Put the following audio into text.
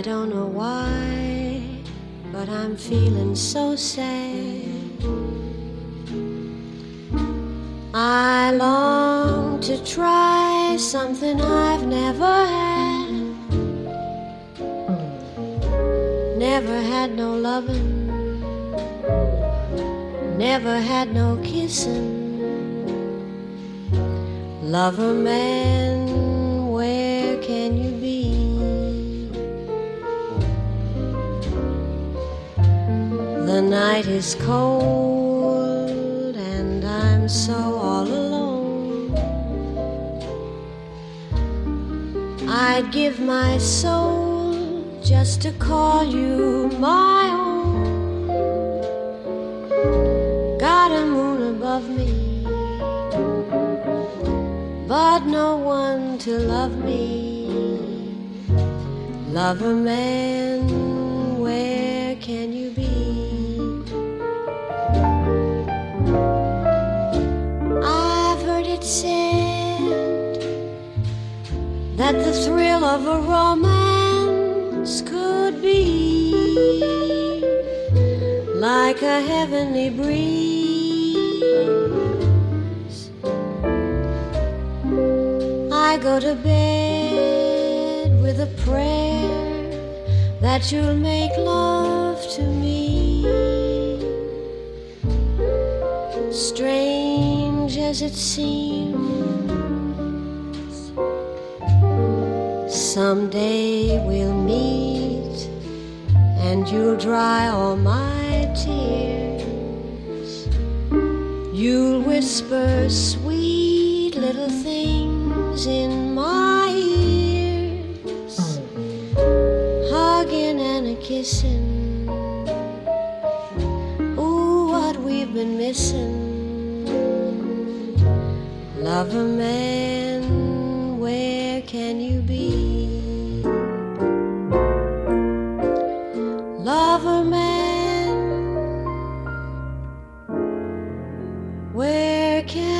I don't know why, but I'm feeling so sad. I long to try something I've never had. Never had no loving, never had no kissing. Lover man The night is cold and I'm so all alone. I'd give my soul just to call you my own. Got a moon above me, but no one to love me. Lover man, where can you said that the thrill of a romance could be like a heavenly breeze. I go to bed with a prayer that you'll make love to me. Strange as it seems, someday we'll meet and you'll dry all my tears. You'll whisper sweet little things in my ears, hugging and a kissing. Ooh, what we've been missing. Lover man, where can you be? Lover man, where can